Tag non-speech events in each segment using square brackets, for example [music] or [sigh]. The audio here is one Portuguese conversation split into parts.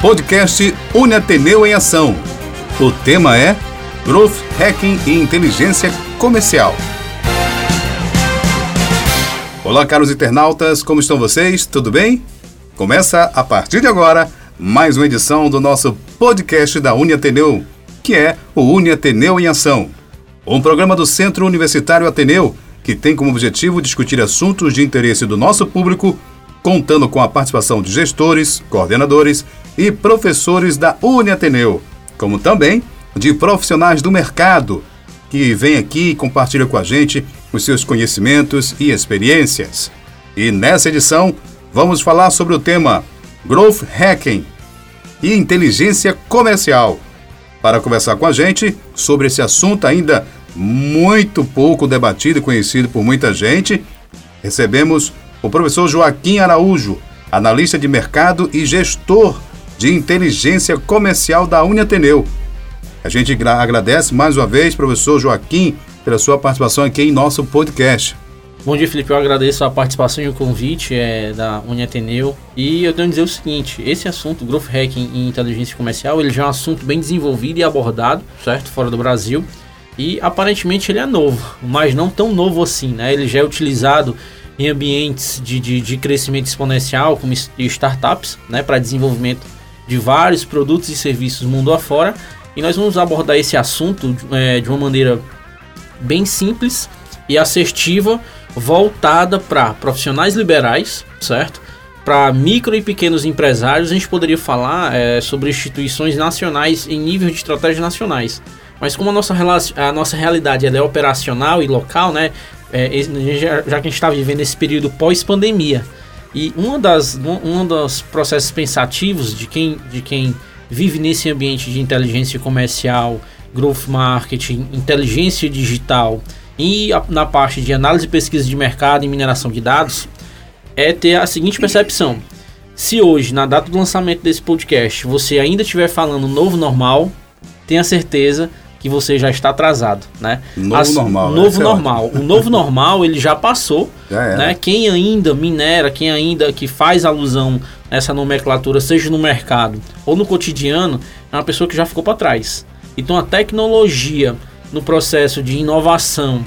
podcast Uniateneu em Ação. O tema é Growth Hacking e Inteligência Comercial. Olá, caros internautas, como estão vocês? Tudo bem? Começa a partir de agora mais uma edição do nosso podcast da Uniateneu, que é o Uniateneu em Ação. Um programa do Centro Universitário Ateneu que tem como objetivo discutir assuntos de interesse do nosso público, contando com a participação de gestores, coordenadores e professores da Uniateneu, como também de profissionais do mercado que vêm aqui e compartilham com a gente os seus conhecimentos e experiências. E nessa edição, vamos falar sobre o tema Growth Hacking e Inteligência Comercial. Para conversar com a gente sobre esse assunto ainda muito pouco debatido e conhecido por muita gente, recebemos o professor Joaquim Araújo, analista de mercado e gestor de inteligência comercial da Uniateneu. A gente agradece mais uma vez, professor Joaquim, pela sua participação aqui em nosso podcast. Bom dia, Felipe. Eu agradeço a participação e o convite é, da Uniateneu. E eu tenho a dizer o seguinte: esse assunto, Growth Hacking e Inteligência Comercial, ele já é um assunto bem desenvolvido e abordado, certo? Fora do Brasil. E aparentemente ele é novo, mas não tão novo assim, né? Ele já é utilizado em ambientes de, de, de crescimento exponencial, como startups, né? Para desenvolvimento de vários produtos e serviços mundo afora. E nós vamos abordar esse assunto é, de uma maneira bem simples e assertiva, voltada para profissionais liberais, certo? Para micro e pequenos empresários, a gente poderia falar é, sobre instituições nacionais em nível de estratégias nacionais. Mas como a nossa, a nossa realidade é operacional e local, né? É, já, que a gente está vivendo esse período pós-pandemia. E uma das, um, um dos processos pensativos de quem, de quem vive nesse ambiente de inteligência comercial, growth marketing, inteligência digital e a, na parte de análise e pesquisa de mercado e mineração de dados, é ter a seguinte percepção. Se hoje, na data do lançamento desse podcast, você ainda estiver falando novo normal, tenha certeza que você já está atrasado, né? Novo As, normal. Novo é normal. O novo normal ele já passou, [laughs] já é. né? Quem ainda minera, quem ainda que faz alusão nessa nomenclatura, seja no mercado ou no cotidiano, é uma pessoa que já ficou para trás. Então a tecnologia no processo de inovação,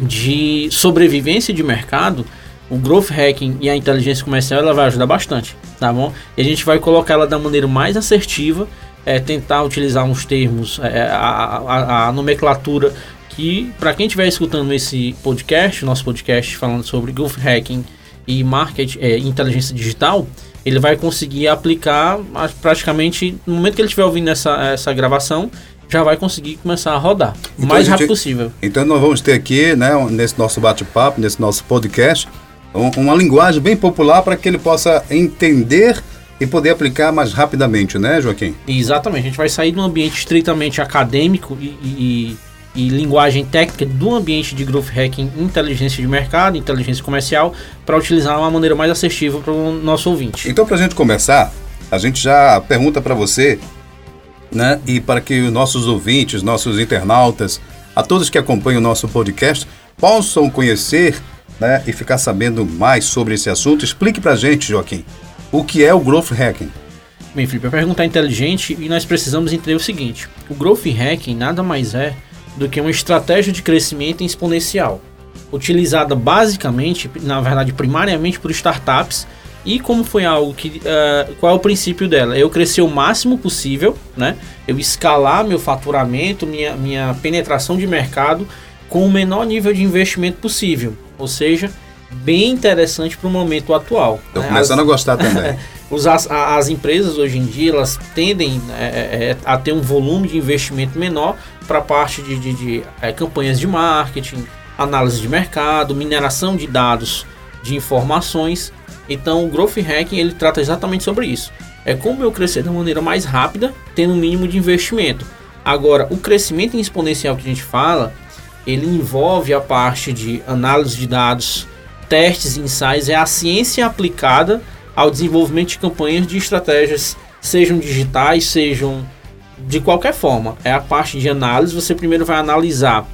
de sobrevivência de mercado, o growth hacking e a inteligência comercial ela vai ajudar bastante, tá bom? E a gente vai colocar ela da maneira mais assertiva é, tentar utilizar uns termos, é, a, a, a, nomenclatura que, para quem estiver escutando esse podcast, nosso podcast falando sobre growth hacking e marketing, é, inteligência digital, ele vai conseguir aplicar praticamente no momento que ele estiver ouvindo essa, essa gravação, já vai conseguir começar a rodar o então, mais rápido possível. Então nós vamos ter aqui, né, nesse nosso bate-papo, nesse nosso podcast, um, uma linguagem bem popular para que ele possa entender e poder aplicar mais rapidamente, né, Joaquim? Exatamente. A gente vai sair de um ambiente estritamente acadêmico e, e, e linguagem técnica do ambiente de growth hacking, inteligência de mercado, inteligência comercial, para utilizar uma maneira mais assertiva para o nosso ouvinte. Então, para a gente começar, a gente já pergunta para você, né, e para que os nossos ouvintes, nossos internautas, a todos que acompanham o nosso podcast, possam conhecer né, e ficar sabendo mais sobre esse assunto. Explique para a gente, Joaquim, o que é o Growth Hacking? Bem, Felipe, a pergunta é inteligente e nós precisamos entender o seguinte: o Growth Hacking nada mais é do que uma estratégia de crescimento exponencial, utilizada basicamente, na verdade, primariamente por startups. E como foi algo que. Uh, qual é o princípio dela? Eu crescer o máximo possível, né? Eu escalar meu faturamento, minha, minha penetração de mercado com o menor nível de investimento possível. Ou seja, bem interessante para o momento atual. Estou né? começando as, a gostar também. [laughs] as, as, empresas hoje em dia elas tendem é, é, é, a ter um volume de investimento menor para a parte de, de, de é, campanhas de marketing, análise de mercado, mineração de dados, de informações. Então o Growth Hacking ele trata exatamente sobre isso. É como eu crescer da maneira mais rápida, tendo um mínimo de investimento. Agora, o crescimento exponencial que a gente fala, ele envolve a parte de análise de dados, testes e ensaios é a ciência aplicada ao desenvolvimento de campanhas de estratégias, sejam digitais, sejam de qualquer forma. É a parte de análise. Você primeiro vai analisar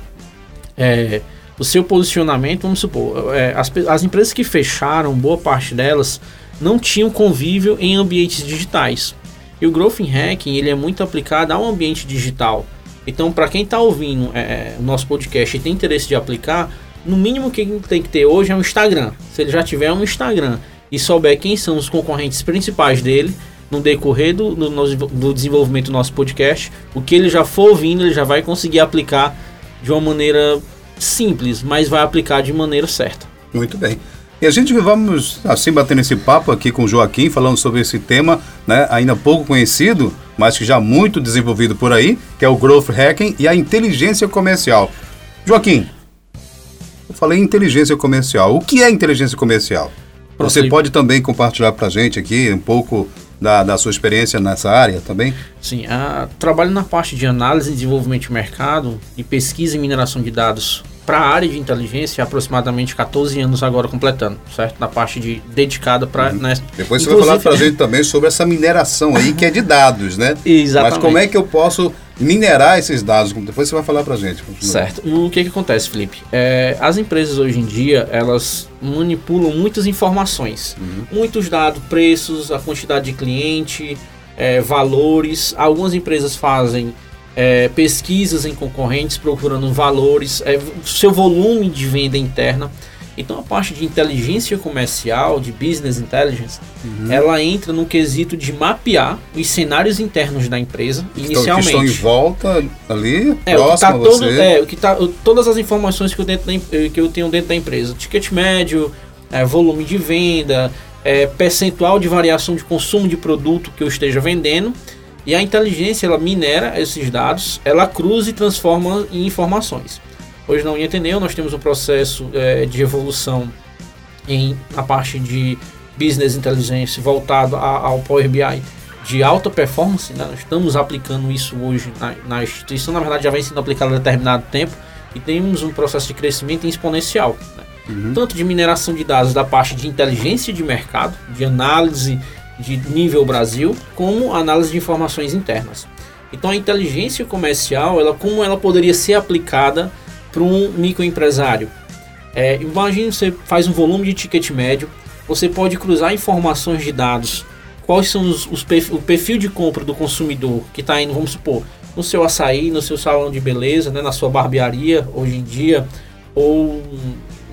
é, o seu posicionamento. Vamos supor, é, as, as empresas que fecharam, boa parte delas, não tinham convívio em ambientes digitais. E o Growth Hacking ele é muito aplicado ao ambiente digital. Então, para quem está ouvindo é, o nosso podcast e tem interesse de aplicar, no mínimo que tem que ter hoje é um Instagram. Se ele já tiver um Instagram e souber quem são os concorrentes principais dele, no decorrer do, do, do desenvolvimento do nosso podcast, o que ele já for ouvindo, ele já vai conseguir aplicar de uma maneira simples, mas vai aplicar de maneira certa. Muito bem. E a gente vamos assim batendo esse papo aqui com o Joaquim, falando sobre esse tema, né, ainda pouco conhecido, mas que já muito desenvolvido por aí, que é o Growth Hacking e a inteligência comercial. Joaquim, eu falei inteligência comercial. O que é inteligência comercial? Você pode também compartilhar para a gente aqui um pouco da, da, sua experiência nessa área também? Sim, a, trabalho na parte de análise e desenvolvimento de mercado e pesquisa e mineração de dados para a área de inteligência aproximadamente 14 anos agora completando, certo? Na parte de dedicada para. Uhum. Né? Depois você vai falar para a gente também sobre essa mineração aí que é de dados, né? Exatamente. [laughs] Mas como é que eu posso minerar esses dados? Depois você vai falar para a gente. Certo. O que que acontece, Felipe? É, as empresas hoje em dia elas manipulam muitas informações, uhum. muitos dados, preços, a quantidade de cliente, é, valores. Algumas empresas fazem é, pesquisas em concorrentes procurando valores, é, seu volume de venda interna. Então a parte de inteligência comercial, de business intelligence, uhum. ela entra no quesito de mapear os cenários internos da empresa que inicialmente. Estão, que estão em volta ali, é, próximo tá todo, É, o que tá, todas as informações que eu, dentro da, que eu tenho dentro da empresa. Ticket médio, é, volume de venda, é, percentual de variação de consumo de produto que eu esteja vendendo e a inteligência ela minera esses dados, ela cruza e transforma em informações. Hoje na Uniateneu nós temos um processo é, de evolução em a parte de business intelligence voltado a, ao Power BI de alta performance. Né? Nós estamos aplicando isso hoje na, na, instituição, na verdade já vem sendo aplicado há determinado tempo e temos um processo de crescimento exponencial. Né? Uhum. Tanto de mineração de dados da parte de inteligência de mercado, de análise de nível Brasil, como análise de informações internas. Então a inteligência comercial, ela como ela poderia ser aplicada para um microempresário? É, imagine você faz um volume de ticket médio, você pode cruzar informações de dados, quais são os, os perfil, o perfil de compra do consumidor que está indo, vamos supor, no seu açaí, no seu salão de beleza, né, na sua barbearia hoje em dia, ou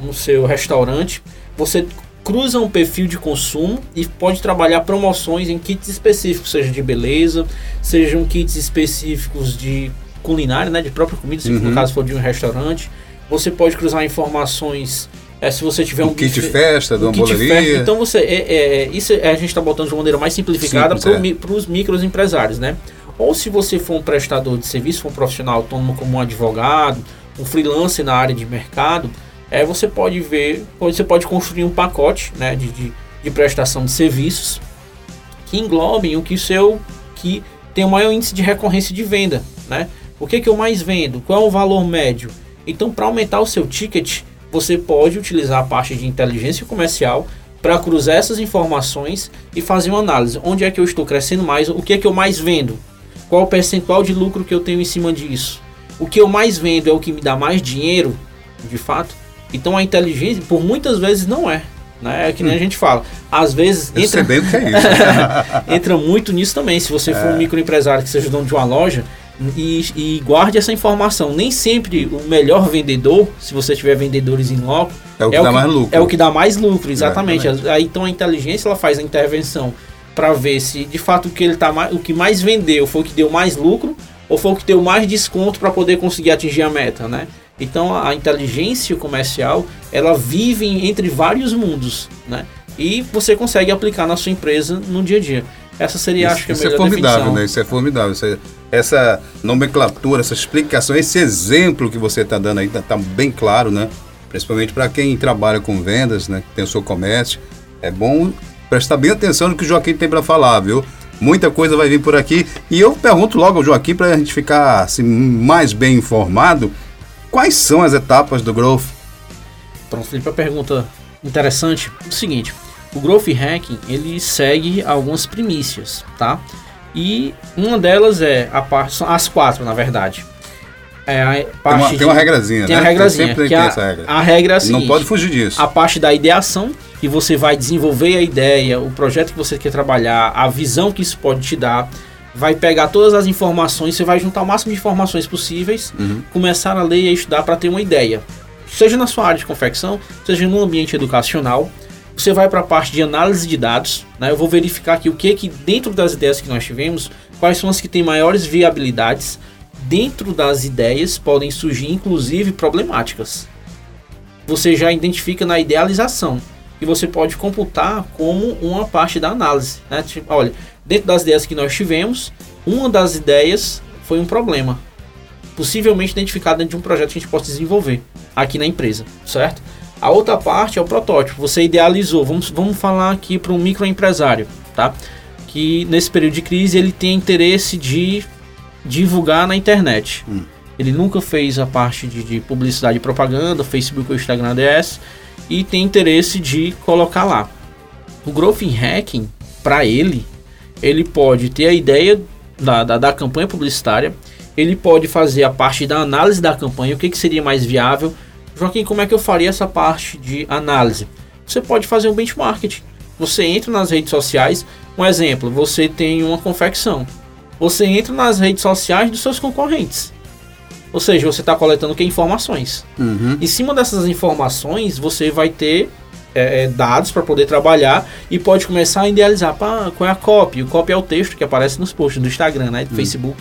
no seu restaurante. Você cruza um perfil de consumo e pode trabalhar promoções em kits específicos, seja de beleza, sejam kits específicos de culinária, né, de própria comida, se uhum. no caso for de um restaurante. Você pode cruzar informações é, se você tiver um, um kit de festa, de uma boleria. Então você é, é, isso é, a gente está botando de uma maneira mais simplificada para é. os microempresários, né? Ou se você for um prestador de serviço, for um profissional autônomo como um advogado, um freelancer na área de mercado, é, você pode ver, você pode construir um pacote né, de, de, de prestação de serviços que englobem o que seu que tem o maior índice de recorrência de venda, né? O que, que eu mais vendo? Qual é o valor médio? Então, para aumentar o seu ticket, você pode utilizar a parte de inteligência comercial para cruzar essas informações e fazer uma análise. Onde é que eu estou crescendo mais? O que é que eu mais vendo? Qual o percentual de lucro que eu tenho em cima disso? O que eu mais vendo é o que me dá mais dinheiro, de fato? Então a inteligência, por muitas vezes, não é. Né? É que nem hum. a gente fala. Às vezes Eu entra, bem o que é isso. [laughs] entra muito nisso também. Se você é. for um microempresário que seja dono de uma loja e, e, guarde essa informação. Nem sempre o melhor vendedor, se você tiver vendedores em loco, é o que é dá o que, mais lucro. É o que dá mais lucro, exatamente. Aí, então a inteligência ela faz a intervenção para ver se de fato o que ele tá o que mais vendeu foi o que deu mais lucro ou foi o que deu mais desconto para poder conseguir atingir a meta, né? Então a inteligência comercial ela vive entre vários mundos, né? E você consegue aplicar na sua empresa no dia a dia. Essa seria, isso, acho que a isso melhor é formidável, definição. né? Isso é formidável. Isso é, essa nomenclatura, essa explicação, esse exemplo que você está dando aí está tá bem claro, né? Principalmente para quem trabalha com vendas, né? Que tem o seu comércio. É bom prestar bem atenção no que o Joaquim tem para falar, viu? Muita coisa vai vir por aqui. E eu pergunto logo ao Joaquim para a gente ficar assim, mais bem informado Quais são as etapas do Growth? Pronto, Felipe, a pergunta interessante é o seguinte: o Growth Hacking ele segue algumas primícias, tá? E uma delas é a parte, são as quatro, na verdade. É a parte tem, uma, de, tem uma regrazinha, tem né? a regrazinha. Tem sempre que tem a, essa regra. A regra é a seguinte, Não pode fugir disso. A parte da ideação, que você vai desenvolver a ideia, o projeto que você quer trabalhar, a visão que isso pode te dar, vai pegar todas as informações, você vai juntar o máximo de informações possíveis, uhum. começar a ler e a estudar para ter uma ideia. Seja na sua área de confecção, seja no ambiente educacional, você vai para a parte de análise de dados, né? Eu vou verificar aqui o que que dentro das ideias que nós tivemos, quais são as que têm maiores viabilidades. Dentro das ideias podem surgir inclusive problemáticas. Você já identifica na idealização que você pode computar como uma parte da análise, né? Tipo, olha, dentro das ideias que nós tivemos, uma das ideias foi um problema, possivelmente identificado dentro de um projeto que a gente possa desenvolver aqui na empresa, certo? A outra parte é o protótipo. Você idealizou. Vamos, vamos falar aqui para um microempresário, tá? Que nesse período de crise ele tem interesse de divulgar na internet. Hum. Ele nunca fez a parte de, de, publicidade e propaganda, Facebook ou Instagram ADS, e tem interesse de colocar lá. O Growth Hacking, para ele, ele pode ter a ideia da, da, da, campanha publicitária, ele pode fazer a parte da análise da campanha, o que, que seria mais viável, Joaquim, como é que eu faria essa parte de análise? Você pode fazer um benchmarking. Você entra nas redes sociais, um exemplo, você tem uma confecção. Você entra nas redes sociais dos seus concorrentes. Ou seja, você está coletando que informações. Uhum. Em cima dessas informações, você vai ter é, é dados para poder trabalhar e pode começar a idealizar pá, qual é a copy. O copy é o texto que aparece nos posts do Instagram, né, do uhum. Facebook.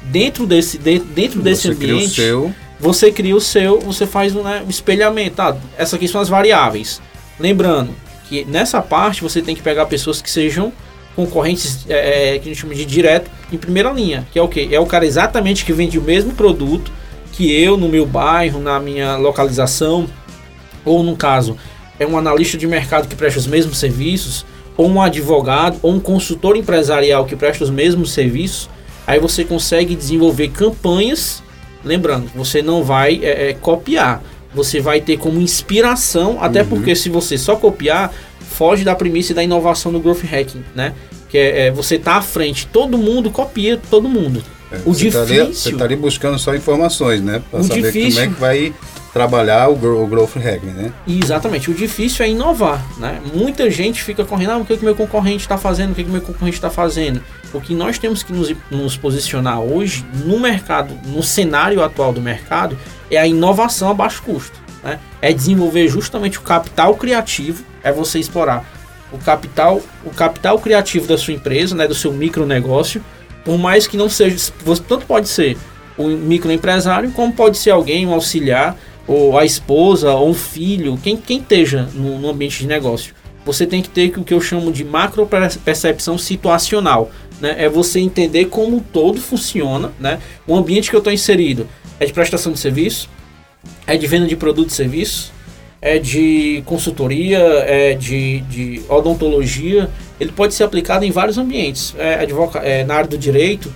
Dentro desse, de, dentro desse ambiente, você cria o seu, você faz um, né, um espelhamento. Ah, essas aqui são as variáveis. Lembrando que nessa parte você tem que pegar pessoas que sejam concorrentes é, é, que a gente chama de direto em primeira linha, que é o que? É o cara exatamente que vende o mesmo produto que eu no meu bairro, na minha localização, ou no caso, é um analista de mercado que presta os mesmos serviços, ou um advogado, ou um consultor empresarial que presta os mesmos serviços, aí você consegue desenvolver campanhas Lembrando, você não vai é, é, copiar, você vai ter como inspiração, até uhum. porque se você só copiar, foge da premissa e da inovação do growth hacking, né? Que é, é você tá à frente, todo mundo copia todo mundo. É, o você difícil. Estaria, você estaria buscando só informações, né? Para saber difícil, como é que vai trabalhar o, o growth hacking, né? Exatamente. O difícil é inovar, né? Muita gente fica correndo, ah, o que, que meu concorrente está fazendo, o que, que meu concorrente está fazendo. O que nós temos que nos, nos posicionar hoje no mercado, no cenário atual do mercado, é a inovação a baixo custo. Né? É desenvolver justamente o capital criativo, é você explorar o capital, o capital criativo da sua empresa, né, do seu micronegócio, por mais que não seja, você tanto pode ser o microempresário, como pode ser alguém, um auxiliar, ou a esposa, ou um filho, quem, quem esteja no, no ambiente de negócio. Você tem que ter o que eu chamo de macro percepção situacional né? É você entender como todo funciona, né? O ambiente que eu estou inserido é de prestação de serviço, é de venda de produto e serviço, é de consultoria, é de, de odontologia. Ele pode ser aplicado em vários ambientes, é, advoca, é na área do direito.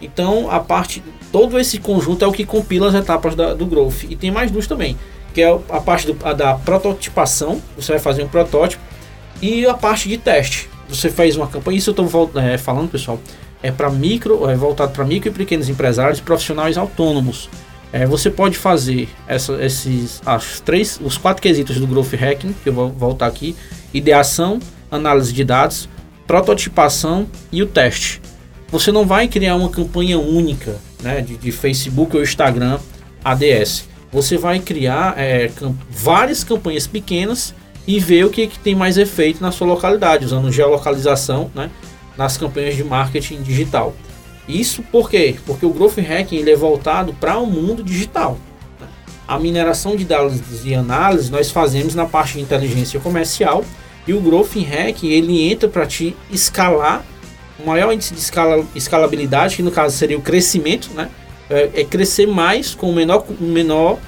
Então, a parte, todo esse conjunto é o que compila as etapas da, do growth. E tem mais duas também, que é a parte do, a da prototipação, você vai fazer um protótipo, e a parte de teste você faz uma campanha, isso eu estou é, falando, pessoal, é para micro, é voltado para micro e pequenos empresários, profissionais autônomos. É, você pode fazer essa, esses, as três, os quatro quesitos do Growth Hacking, que eu vou voltar aqui: ideação, análise de dados, prototipação e o teste. Você não vai criar uma campanha única né, de, de Facebook ou Instagram ADS. Você vai criar é, camp várias campanhas pequenas e ver o que, que tem mais efeito na sua localidade, usando geolocalização né, nas campanhas de marketing digital. Isso por quê? Porque o Growth Hacking ele é voltado para o mundo digital. A mineração de dados e análise nós fazemos na parte de inteligência comercial e o Growth Hacking ele entra para te escalar o maior índice de escala, escalabilidade, que no caso seria o crescimento, né? É, é crescer mais com o menor, menor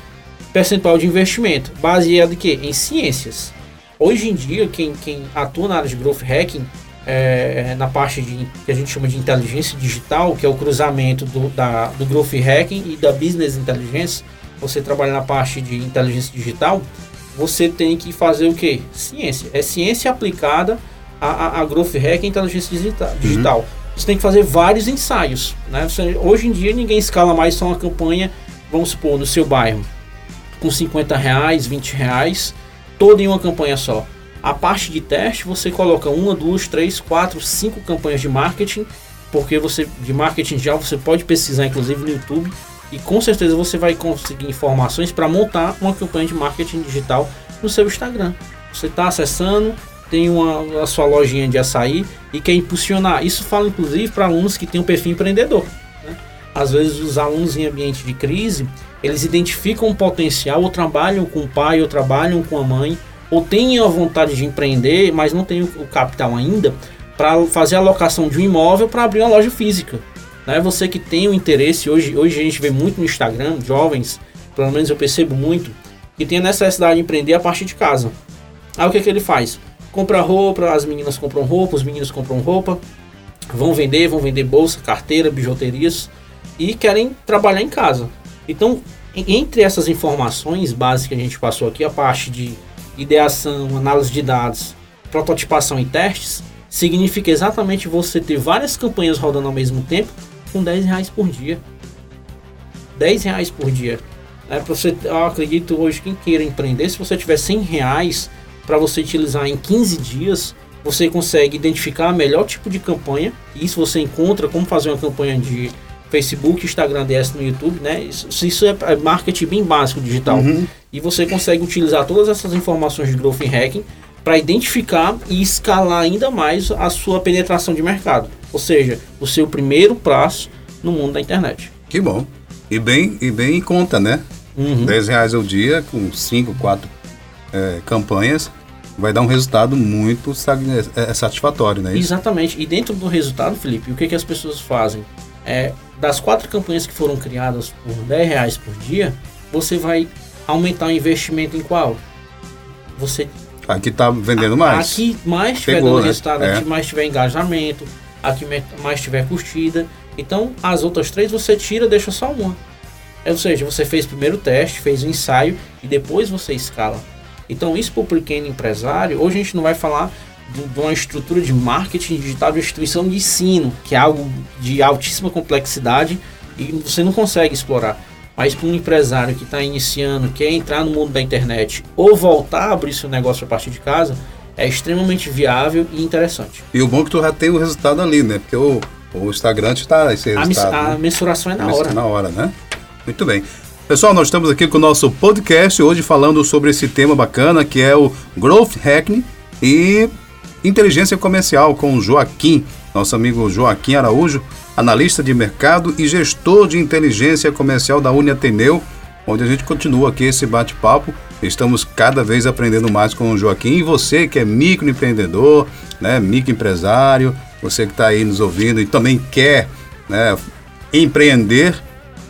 percentual de investimento, baseado em? Em ciências. Hoje em dia, quem, quem atua na área de growth hacking, é, na parte de, que a gente chama de inteligência digital, que é o cruzamento do, da, do growth hacking e da business intelligence, você trabalha na parte de inteligência digital, você tem que fazer o que? Ciência. É ciência aplicada a, a, a growth hacking e inteligência digital. Uhum. Você tem que fazer vários ensaios. Né? Você, hoje em dia ninguém escala mais só uma campanha, vamos supor, no seu bairro, com 50 reais, 20 reais, toda em uma campanha só. A parte de teste, você coloca uma, duas, três, quatro, cinco campanhas de marketing, porque você de marketing já você pode pesquisar inclusive no YouTube e com certeza você vai conseguir informações para montar uma campanha de marketing digital no seu Instagram. Você está acessando, tem uma, a sua lojinha de açaí e quer impulsionar. Isso fala inclusive para alunos que têm um perfil empreendedor. Né? Às vezes os alunos em ambiente de crise, eles identificam um potencial, ou trabalham com o pai, ou trabalham com a mãe, ou têm a vontade de empreender, mas não têm o capital ainda para fazer a locação de um imóvel para abrir uma loja física. Né? Você que tem o interesse, hoje, hoje a gente vê muito no Instagram, jovens, pelo menos eu percebo muito, que tem a necessidade de empreender a partir de casa. Aí o que, é que ele faz? Compra roupa, as meninas compram roupa, os meninos compram roupa, vão vender, vão vender bolsa, carteira, bijuterias e querem trabalhar em casa. Então, entre essas informações básicas que a gente passou aqui, a parte de ideação, análise de dados, prototipação e testes, significa exatamente você ter várias campanhas rodando ao mesmo tempo com 10 reais por dia. 10 reais por dia. É, você, eu acredito hoje quem queira empreender, se você tiver 100 reais para você utilizar em 15 dias, você consegue identificar o melhor tipo de campanha. Isso você encontra como fazer uma campanha de Facebook, Instagram DS no YouTube, né? Isso, isso é, é marketing bem básico digital. Uhum. E você consegue utilizar todas essas informações de growth hacking para identificar e escalar ainda mais a sua penetração de mercado. Ou seja, o seu primeiro passo no mundo da internet. Que bom. E bem, e bem em conta, né? Uhum. 10 reais ao dia, com 5, 4 é, campanhas, vai dar um resultado muito é, é satisfatório, né? Exatamente. E dentro do resultado, Felipe, o que, que as pessoas fazem? É, das quatro campanhas que foram criadas por 10 reais por dia, você vai aumentar o investimento em qual? Você Aqui está vendendo mais. Aqui mais tiver Pegou, dando né? resultado, é. aqui mais tiver engajamento, aqui mais tiver curtida. Então, as outras três você tira, deixa só uma. Ou seja, você fez primeiro o teste, fez o ensaio e depois você escala. Então, isso para o pequeno empresário, hoje a gente não vai falar de uma estrutura de marketing digital de instituição de ensino, que é algo de altíssima complexidade e você não consegue explorar. Mas para um empresário que está iniciando, quer entrar no mundo da internet ou voltar a abrir seu negócio a partir de casa, é extremamente viável e interessante. E o bom é que tu já tem o resultado ali, né? Porque o, o Instagram está esse resultado. A, né? mensuração é na hora. Na hora, né? Muito bem. Pessoal, nós estamos aqui com o nosso podcast hoje falando sobre esse tema bacana que é o Growth Hacking e inteligência comercial com o Joaquim, nosso amigo Joaquim Araújo, analista de mercado e gestor de inteligência comercial da Uniateneu, onde a gente continua aqui esse bate-papo. Estamos cada vez aprendendo mais com o Joaquim. E você que é microempreendedor, né, microempresário, você que está aí nos ouvindo e também quer né, empreender,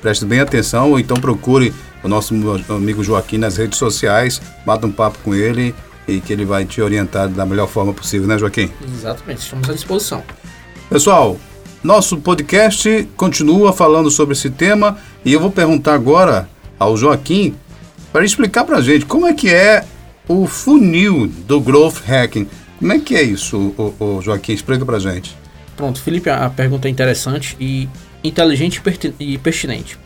preste bem atenção, ou então procure o nosso amigo Joaquim nas redes sociais, bata um papo com ele e que ele vai te orientar da melhor forma possível, né, Joaquim? Exatamente, estamos à disposição. Pessoal, nosso podcast continua falando sobre esse tema e eu vou perguntar agora ao Joaquim para explicar para a gente como é que é o funil do Growth Hacking. Como é que é isso, o, o Joaquim? Explica para a gente. Pronto, Felipe, a pergunta é interessante e inteligente e pertinente.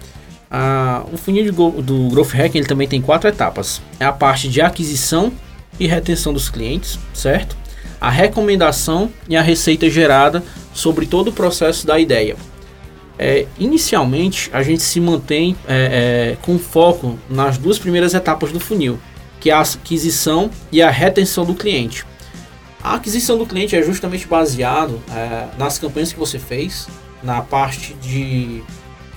Ah, o funil do, do Growth Hacking ele também tem quatro etapas. É a parte de aquisição e retenção dos clientes, certo? A recomendação e a receita gerada sobre todo o processo da ideia. É, inicialmente, a gente se mantém é, é, com foco nas duas primeiras etapas do funil, que é a aquisição e a retenção do cliente. A aquisição do cliente é justamente baseado é, nas campanhas que você fez, na parte de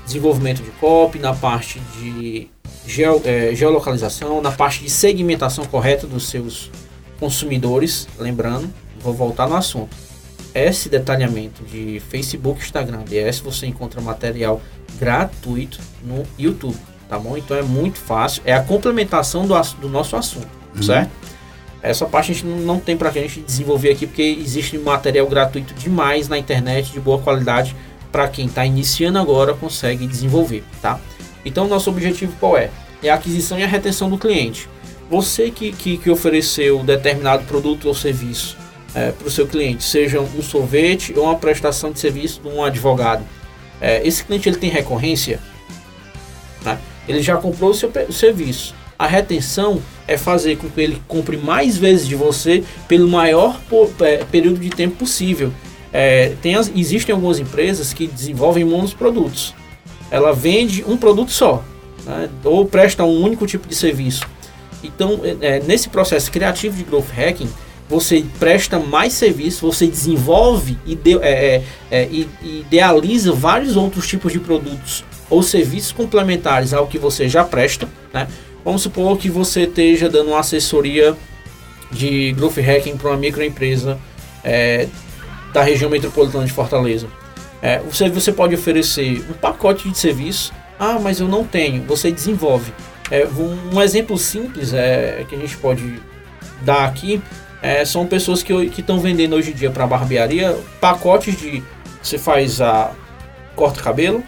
desenvolvimento de copy, na parte de geo, é, geolocalização, na parte de segmentação correta dos seus consumidores. Lembrando, vou voltar no assunto esse detalhamento de Facebook, Instagram, DS, você encontra material gratuito no YouTube, tá bom? Então é muito fácil, é a complementação do, do nosso assunto, uhum. certo? Essa parte a gente não tem para a gente desenvolver aqui porque existe material gratuito demais na internet de boa qualidade para quem está iniciando agora consegue desenvolver, tá? Então nosso objetivo qual é? É a aquisição e a retenção do cliente. Você que, que, que ofereceu determinado produto ou serviço é, para o seu cliente, seja um sorvete ou uma prestação de serviço de um advogado. É, esse cliente ele tem recorrência, né? ele já comprou o seu serviço. A retenção é fazer com que ele compre mais vezes de você pelo maior é, período de tempo possível. É, tem as- existem algumas empresas que desenvolvem monoprodutos. Ela vende um produto só, né? ou presta um único tipo de serviço. Então, é, nesse processo criativo de growth hacking, você presta mais serviço, você desenvolve e ide- é, é, é, e idealiza vários outros tipos de produtos ou serviços complementares ao que você já presta. Né? Vamos supor que você esteja dando uma assessoria de growth hacking para uma microempresa é, da região metropolitana de Fortaleza. É, você, você pode oferecer um pacote de serviço. Ah, mas eu não tenho. Você desenvolve. É, um, um exemplo simples é, que a gente pode dar aqui é, são pessoas que estão vendendo hoje em dia para barbearia pacotes de você faz a corta cabelo,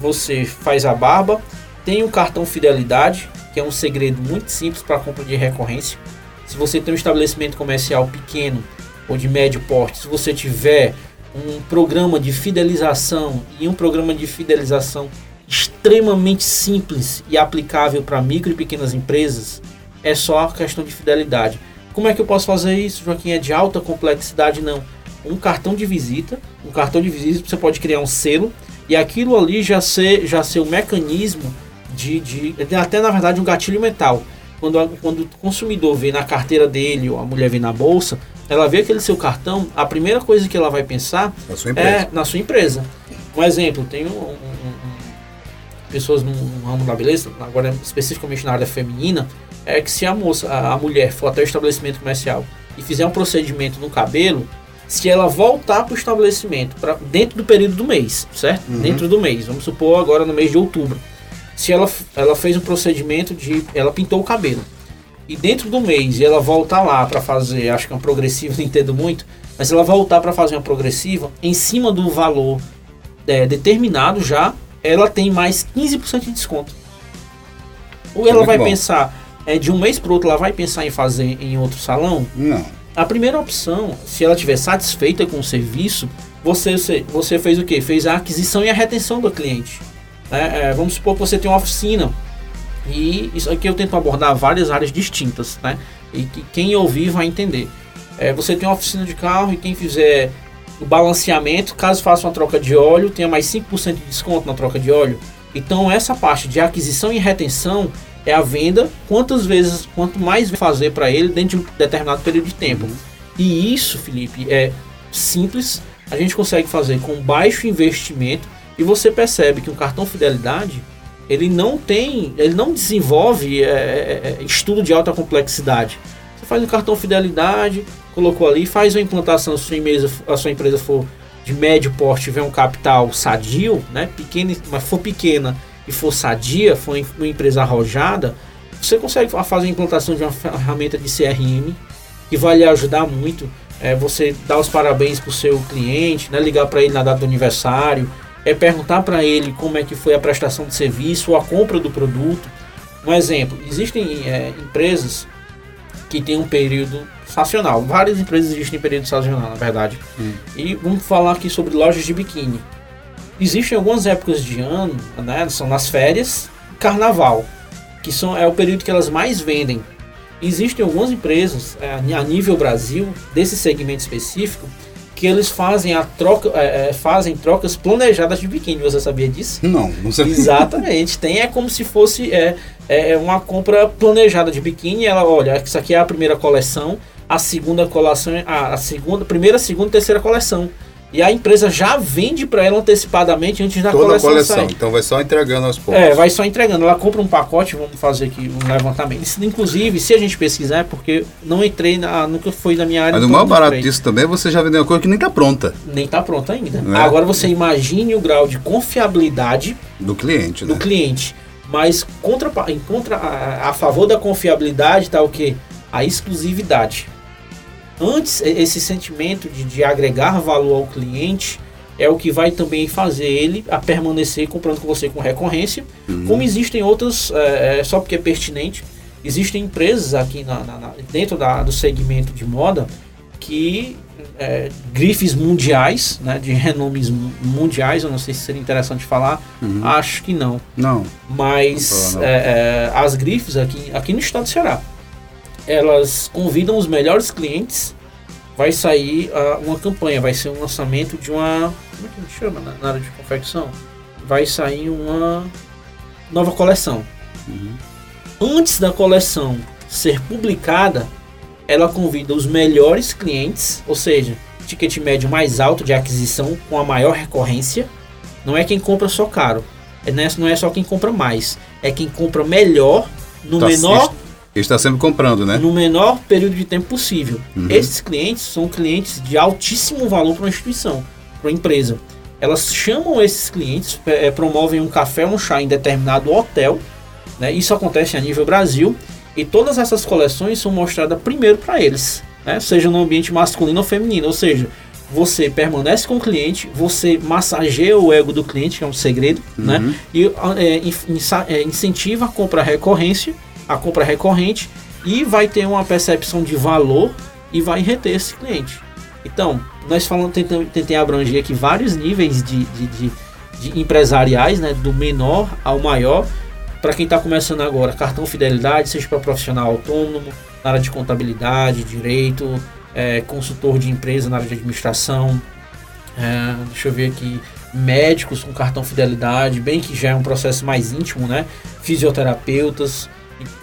você faz a barba, tem um cartão fidelidade que é um segredo muito simples para compra de recorrência. Se você tem um estabelecimento comercial pequeno ou de médio porte, se você tiver um programa de fidelização e um programa de fidelização extremamente simples e aplicável para micro e pequenas empresas, é só a questão de fidelidade. Como é que eu posso fazer isso, Joaquim? É de alta complexidade? Não. Um cartão de visita, um cartão de visita você pode criar um selo e aquilo ali já ser, já ser um mecanismo de, de até na verdade um gatilho mental. Quando, quando o consumidor vê na carteira dele ou a mulher vê na bolsa, ela vê aquele seu cartão, a primeira coisa que ela vai pensar Na é na sua empresa. Um exemplo, tem um, um- um- pessoas no, no ramo da beleza, agora especificamente na área feminina, é que se a moça, a, a mulher for até o estabelecimento comercial e fizer um procedimento no cabelo, se ela voltar para o estabelecimento pra, dentro do período do mês, certo? Uhum. Dentro do mês, vamos supor agora no mês de outubro. Se ela, ela fez um procedimento de. Ela pintou o cabelo. E dentro do mês e ela voltar lá para fazer, acho que é uma progressiva, [laughs] não entendo muito, mas ela voltar para fazer uma progressiva, em cima do valor é, determinado já, ela tem mais 15% de desconto. Ou ela Muito vai bom. pensar, é, de um mês para outro, ela vai pensar em fazer em outro salão? Não. A primeira opção, se ela estiver satisfeita com o serviço, você, você, fez o quê? Fez a aquisição e a retenção do cliente. né? É, vamos supor que você tem uma oficina e isso aqui eu tento abordar várias áreas distintas, né? E que quem ouvir vai entender. É, você tem uma oficina de carro e quem fizer o balanceamento, caso faça uma troca de óleo, tenha mais 5% de desconto na troca de óleo. Então essa parte de aquisição e retenção é a venda, quantas vezes, quanto mais fazer para ele dentro de um determinado período de tempo. E isso, Felipe, é simples, a gente consegue fazer com baixo investimento e você percebe que um cartão fidelidade ele não tem, ele não desenvolve é, é, é, estudo de alta complexidade. Você faz um cartão fidelidade, colocou ali, faz uma implantação, se a sua empresa, for de médio porte, tiver um capital sadio, né, pequena, mas for pequena e for sadia, for uma empresa arrojada, você consegue fa- fazer a implantação de uma ferramenta de CRM que vai lhe ajudar muito. É, você dar os parabéns para o seu cliente, né, ligar para ele na data do aniversário, é perguntar para ele como é que foi a prestação de serviço ou a compra do produto. Um exemplo, existem é, empresas que têm um período sazonal. Várias empresas existem em período sazonal, na verdade. E vamos falar aqui sobre lojas de biquíni. Existem algumas épocas de ano, né, são nas férias, carnaval, que são, é o período que elas mais vendem. Existem algumas empresas é, a nível Brasil, desse segmento específico, que eles fazem, a troca, é, é, fazem trocas planejadas de biquíni. Você sabia disso? Não, não sei. Exatamente. Tem é como se fosse é, é uma compra planejada de biquíni. Ela, olha, isso aqui é a primeira coleção, a segunda coleção, a, a segunda, primeira, segunda, terceira coleção. E a empresa já vende para ela antecipadamente antes da Toda a coleção, coleção. sair. Então vai só entregando aos poucos. É, vai só entregando. Ela compra um pacote, vamos fazer aqui um levantamento. Isso, inclusive, se a gente pesquisar, é porque não entrei na. Nunca foi da minha área. Mas o então maior não barato disso também é você já vender uma coisa que nem tá pronta Nem tá pronto ainda. É? Agora você imagine o grau de confiabilidade do cliente, do né? cliente. Mas contra, contra, a, a favor da confiabilidade está o que? A exclusividade. Antes, esse sentimento de, de agregar valor ao cliente é o que vai também fazer ele a permanecer comprando com você com recorrência. Como existem outras, é, é, só porque é pertinente, existem empresas aqui na, na- dentro da, do segmento de moda que é, grifes mundiais, né, de renomes mu- mundiais, eu não sei se seria interessante falar, acho que não. Não. Mas Não fala, não. é, é, as grifes aqui, aqui no estado do Ceará, elas convidam os melhores clientes. Vai sair uh, uma campanha, vai ser um lançamento de uma. Como é que a gente chama na, na área de confecção? Vai sair uma nova coleção. Uhum. Antes da coleção ser publicada, ela convida os melhores clientes, ou seja, ticket médio mais alto de aquisição com a maior recorrência. Não é quem compra só caro, é, não é só quem compra mais, é quem compra melhor no tá, menor está sempre comprando, né? No menor período de tempo possível. Uhum. Esses clientes são clientes de altíssimo valor para uma instituição, para uma empresa. Elas chamam esses clientes, é, promovem um café, um chá em determinado hotel. Né? Isso acontece a nível Brasil. E todas essas coleções são mostradas primeiro para eles, né? seja no ambiente masculino ou feminino. Ou seja, você permanece com o cliente, você massageia o ego do cliente, que é um segredo, né? uhum. né? E é, é, incentiva a compra recorrência, a compra recorrente, e vai ter uma percepção de valor e vai reter esse cliente. Então, nós falamos, tentei, tentei abranger aqui vários níveis de, de, de, de empresariais, né? Do menor ao maior. Para quem está começando agora, cartão fidelidade, seja para profissional autônomo, na área de contabilidade, direito, é, consultor de empresa na área de administração, é, deixa eu ver aqui, médicos com cartão fidelidade, bem que já é um processo mais íntimo, né? Fisioterapeutas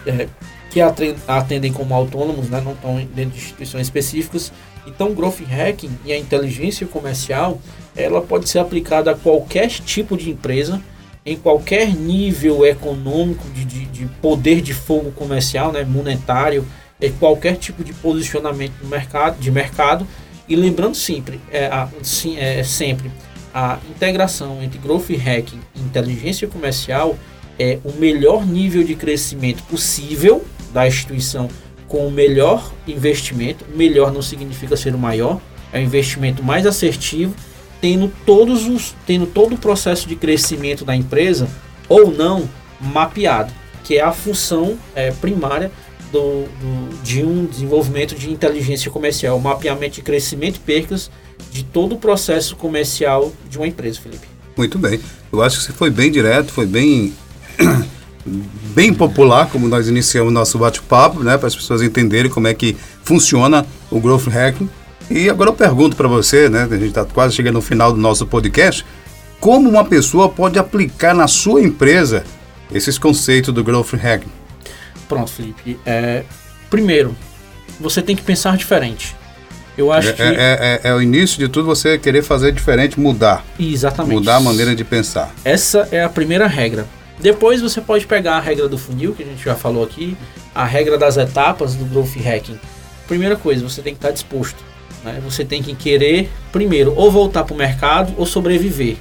é, que atendem como autônomos, né? Não estão dentro de instituições específicas. Então, o growth hacking e a inteligência comercial, ela pode ser aplicada a qualquer tipo de empresa, em qualquer nível econômico de, de, de poder de fogo comercial, né? Monetário, é, qualquer tipo de posicionamento no mercado, de mercado. E lembrando sempre, é, a, sim, é, sempre, a integração entre growth hacking e inteligência comercial é o melhor nível de crescimento possível da instituição com o melhor investimento. Melhor não significa ser o maior, é o investimento mais assertivo, tendo todos os, tendo todo o processo de crescimento da empresa ou não mapeado, que é a função é, primária do, do, de um desenvolvimento de inteligência comercial, mapeamento de crescimento e percas de todo o processo comercial de uma empresa, Felipe. Muito bem. Eu acho que você foi bem direto, foi bem [clears throat] bem popular, como nós iniciamos nosso bate-papo, né, para as pessoas entenderem como é que funciona o growth hacking. E agora eu pergunto para você, né, a gente está quase chegando no final do nosso podcast, como uma pessoa pode aplicar na sua empresa esses conceitos do growth hacking? Pronto, Felipe. É, primeiro, você tem que pensar diferente. Eu acho é, que. É, é, é, o início de tudo você querer fazer diferente, mudar. Exatamente. Mudar a maneira de pensar. Essa é a primeira regra. Depois você pode pegar a regra do funil, que a gente já falou aqui, a regra das etapas do growth hacking. Primeira coisa, você tem que estar disposto. Né? Você tem que querer, primeiro, ou voltar para o mercado ou sobreviver.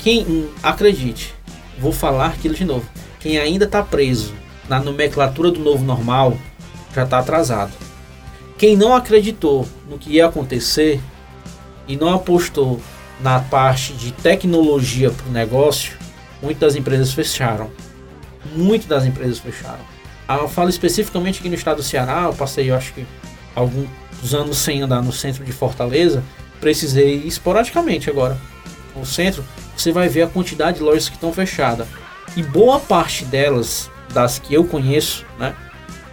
Quem, acredite, vou falar aquilo de novo. Quem ainda está preso na nomenclatura do novo normal já está atrasado. Quem não acreditou no que ia acontecer e não apostou na parte de tecnologia para o negócio, muitas empresas fecharam. Muitas das empresas fecharam. Ah, eu falo especificamente aqui no estado do Ceará, eu passei, eu acho que, alguns anos sem andar no centro de Fortaleza, precisei esporadicamente agora. No centro, você vai ver a quantidade de lojas que estão fechadas. E boa parte delas das que eu conheço, né?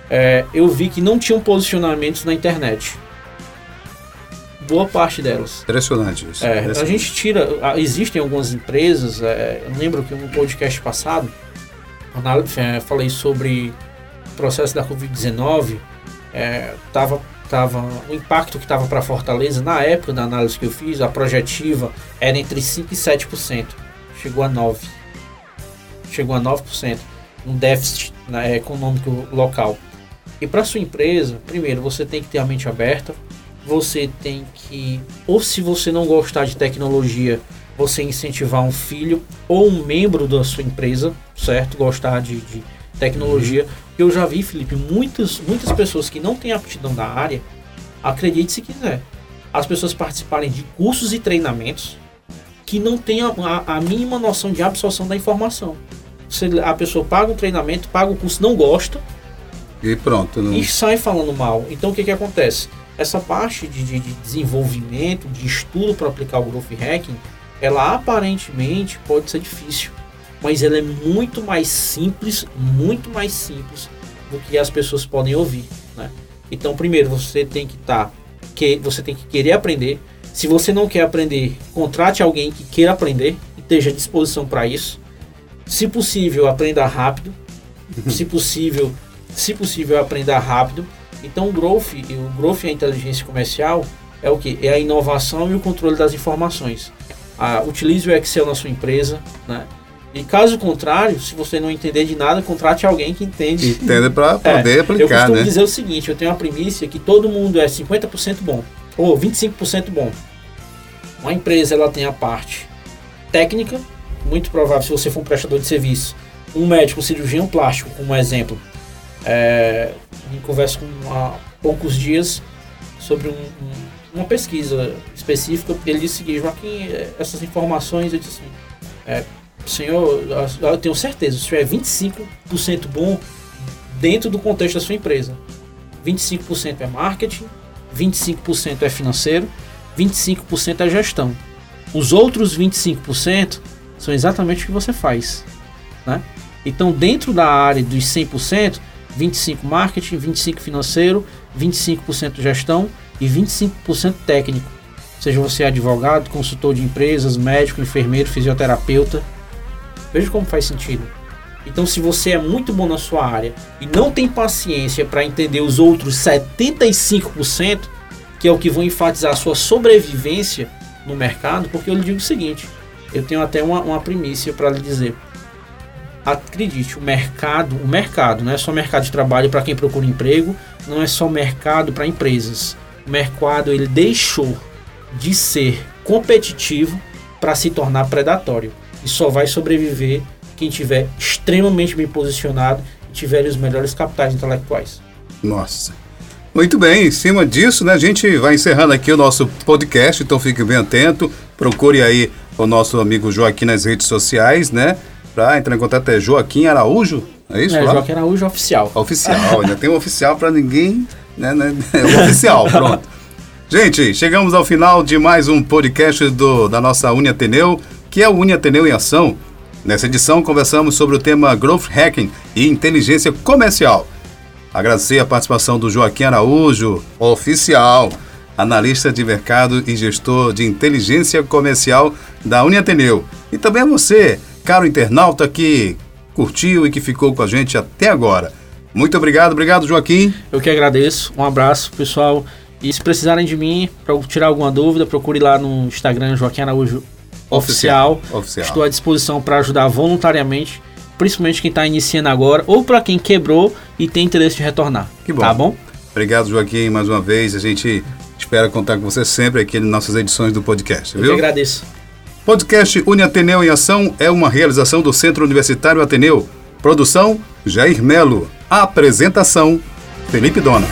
É, eu vi que não tinham posicionamentos na internet. Boa parte delas. Impressionante isso. É, A gente tira. Existem algumas empresas. É, eu lembro que no podcast passado é, falei sobre o processo da Covid-19. É, tava, tava, o impacto que estava para Fortaleza, na época da análise que eu fiz, a projetiva era entre 5% e 7%. Chegou a 9%. Chegou a 9% um déficit né, econômico local. E para sua empresa, primeiro você tem que ter a mente aberta, você tem que, ou se você não gostar de tecnologia, você incentivar um filho ou um membro da sua empresa, certo? Gostar de, de tecnologia. Eu já vi, Felipe, muitas, muitas pessoas que não têm aptidão da área, acredite se quiser, as pessoas participarem de cursos e treinamentos que não têm a, a, a mínima noção de absorção da informação a pessoa paga um treinamento, paga o curso, não gosta. E pronto. Não... E sai falando mal. Então o que, que acontece? Essa parte de, de, de desenvolvimento, de estudo para aplicar o Growth Hacking, ela aparentemente pode ser difícil. Mas ela é muito mais simples, muito mais simples do que as pessoas podem ouvir. Né? Então, primeiro, você tem que estar, tá, que você tem que querer aprender. Se você não quer aprender, contrate alguém que queira aprender e esteja à disposição para isso. Se possível, aprenda rápido. [laughs] se possível, se possível, aprenda rápido. Então, o growth, o growth e a inteligência comercial é o que? É a inovação e o controle das informações. Ah, utilize o Excel na sua empresa, né? E caso contrário, se você não entender de nada, contrate alguém que entende. Entenda para poder é, aplicar, Eu costumo né? dizer o seguinte, eu tenho uma primícia que todo mundo é 50% bom, ou 25% bom. Uma empresa, ela tem a parte técnica, muito provável, se você for um prestador de serviço, um médico, um cirurgião plástico, como exemplo, é, em conversa com há poucos dias sobre um, um, uma pesquisa específica, ele disse o seguinte, Joaquim, é, essas informações, eu disse assim, é, senhor, eu tenho certeza, se tiver 25% bom dentro do contexto da sua empresa. 25% é marketing, 25% é financeiro, 25% é gestão. Os outros 25% são exatamente o que você faz. Né? Então, dentro da área dos 100%, 25% marketing, 25% financeiro, 25% gestão e 25% técnico. Seja você advogado, consultor de empresas, médico, enfermeiro, fisioterapeuta, Veja como faz sentido. Então, se você é muito bom na sua área e não tem paciência para entender os outros 75%, que é o que vão enfatizar a sua sobrevivência no mercado, porque eu lhe digo o seguinte: eu tenho até uma, uma primícia para lhe dizer. Acredite, o mercado, o mercado não é só mercado de trabalho para quem procura emprego, não é só mercado para empresas. O mercado ele deixou de ser competitivo para se tornar predatório e só vai sobreviver quem tiver extremamente bem posicionado e tiver os melhores capitais intelectuais. Nossa. Muito bem, em cima disso, né, a gente vai encerrando aqui o nosso podcast, então fique bem atento, procure aí o nosso amigo Joaquim nas redes sociais, né, para entrar em contato é Joaquim Araújo, é isso? É, lá? Joaquim Araújo Oficial. Oficial, ainda tem um oficial para ninguém, né, né, [laughs] é [laughs] oficial, pronto. Gente, chegamos ao final de mais um podcast do, da nossa Uni Ateneu que é o Uni Ateneu em Ação. Nessa edição, conversamos sobre o tema Growth Hacking e Inteligência Comercial. Agradecer a participação do Joaquim Araújo, oficial, analista de mercado e gestor de inteligência comercial da Uniateneu. E também a você, caro internauta que curtiu e que ficou com a gente até agora. Muito obrigado, obrigado Joaquim. Eu que agradeço, um abraço pessoal. E se precisarem de mim, para tirar alguma dúvida, procure lá no Instagram Joaquim Araújo oficial. oficial. Estou à disposição para ajudar voluntariamente, principalmente quem está iniciando agora ou para quem quebrou e tem interesse de retornar. Que bom. Tá bom? Obrigado, Joaquim, mais uma vez. A gente espera contar com você sempre aqui nas nossas edições do podcast. Eu viu? que agradeço. Podcast Uni Ateneu em Ação é uma realização do Centro Universitário Ateneu. Produção Jair Melo. Apresentação Felipe Dona.